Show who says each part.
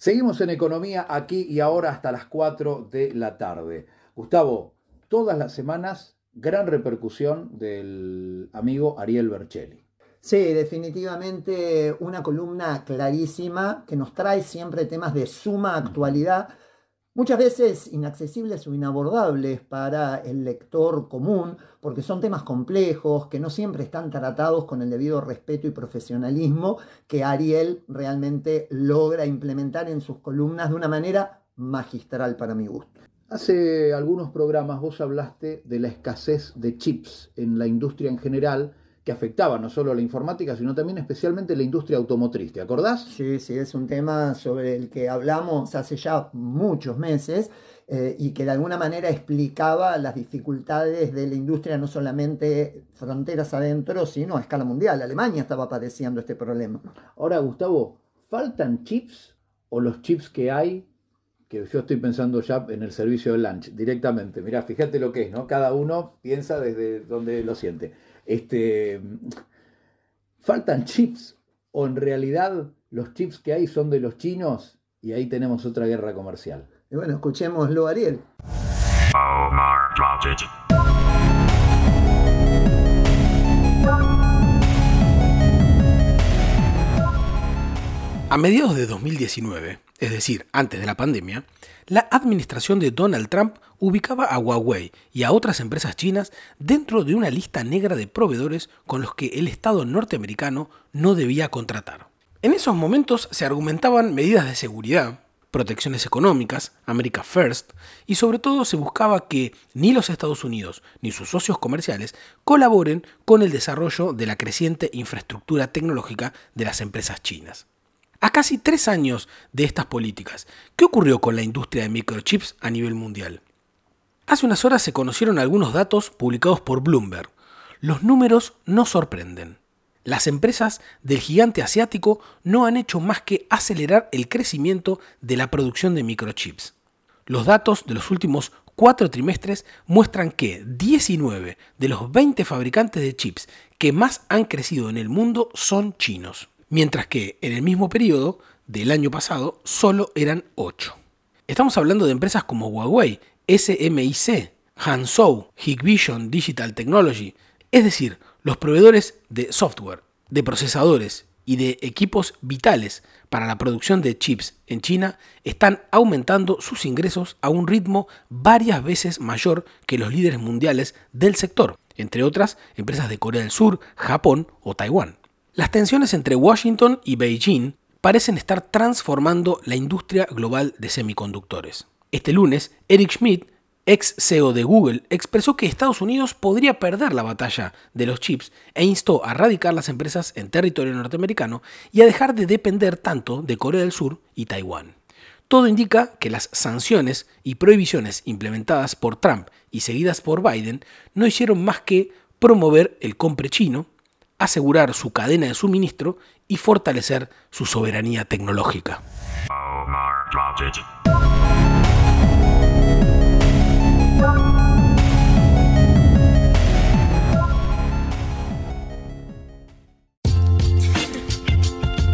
Speaker 1: Seguimos en economía aquí y ahora hasta las 4 de la tarde. Gustavo, todas las semanas gran repercusión del amigo Ariel Bercelli.
Speaker 2: Sí, definitivamente una columna clarísima que nos trae siempre temas de suma actualidad, muchas veces inaccesibles o inabordables para el lector común, porque son temas complejos que no siempre están tratados con el debido respeto y profesionalismo que Ariel realmente logra implementar en sus columnas de una manera magistral para mi gusto.
Speaker 1: Hace algunos programas vos hablaste de la escasez de chips en la industria en general que afectaba no solo a la informática, sino también especialmente la industria automotriz. ¿Te acordás?
Speaker 2: Sí, sí, es un tema sobre el que hablamos hace ya muchos meses eh, y que de alguna manera explicaba las dificultades de la industria no solamente fronteras adentro, sino a escala mundial. Alemania estaba padeciendo este problema.
Speaker 1: Ahora, Gustavo, ¿faltan chips o los chips que hay que yo estoy pensando ya en el servicio de lunch directamente. Mirá, fíjate lo que es, ¿no? Cada uno piensa desde donde lo siente. Este, faltan chips o en realidad los chips que hay son de los chinos y ahí tenemos otra guerra comercial.
Speaker 2: Y bueno, escuchémoslo, Ariel.
Speaker 3: A mediados de 2019, es decir, antes de la pandemia, la administración de Donald Trump ubicaba a Huawei y a otras empresas chinas dentro de una lista negra de proveedores con los que el Estado norteamericano no debía contratar. En esos momentos se argumentaban medidas de seguridad, protecciones económicas, America First, y sobre todo se buscaba que ni los Estados Unidos ni sus socios comerciales colaboren con el desarrollo de la creciente infraestructura tecnológica de las empresas chinas. A casi tres años de estas políticas, ¿qué ocurrió con la industria de microchips a nivel mundial? Hace unas horas se conocieron algunos datos publicados por Bloomberg. Los números no sorprenden. Las empresas del gigante asiático no han hecho más que acelerar el crecimiento de la producción de microchips. Los datos de los últimos cuatro trimestres muestran que 19 de los 20 fabricantes de chips que más han crecido en el mundo son chinos mientras que en el mismo periodo del año pasado solo eran 8. Estamos hablando de empresas como Huawei, SMIC, Hanzhou, Hikvision Digital Technology, es decir, los proveedores de software, de procesadores y de equipos vitales para la producción de chips en China están aumentando sus ingresos a un ritmo varias veces mayor que los líderes mundiales del sector, entre otras empresas de Corea del Sur, Japón o Taiwán. Las tensiones entre Washington y Beijing parecen estar transformando la industria global de semiconductores. Este lunes, Eric Schmidt, ex CEO de Google, expresó que Estados Unidos podría perder la batalla de los chips e instó a radicar las empresas en territorio norteamericano y a dejar de depender tanto de Corea del Sur y Taiwán. Todo indica que las sanciones y prohibiciones implementadas por Trump y seguidas por Biden no hicieron más que promover el compre chino asegurar su cadena de suministro y fortalecer su soberanía tecnológica.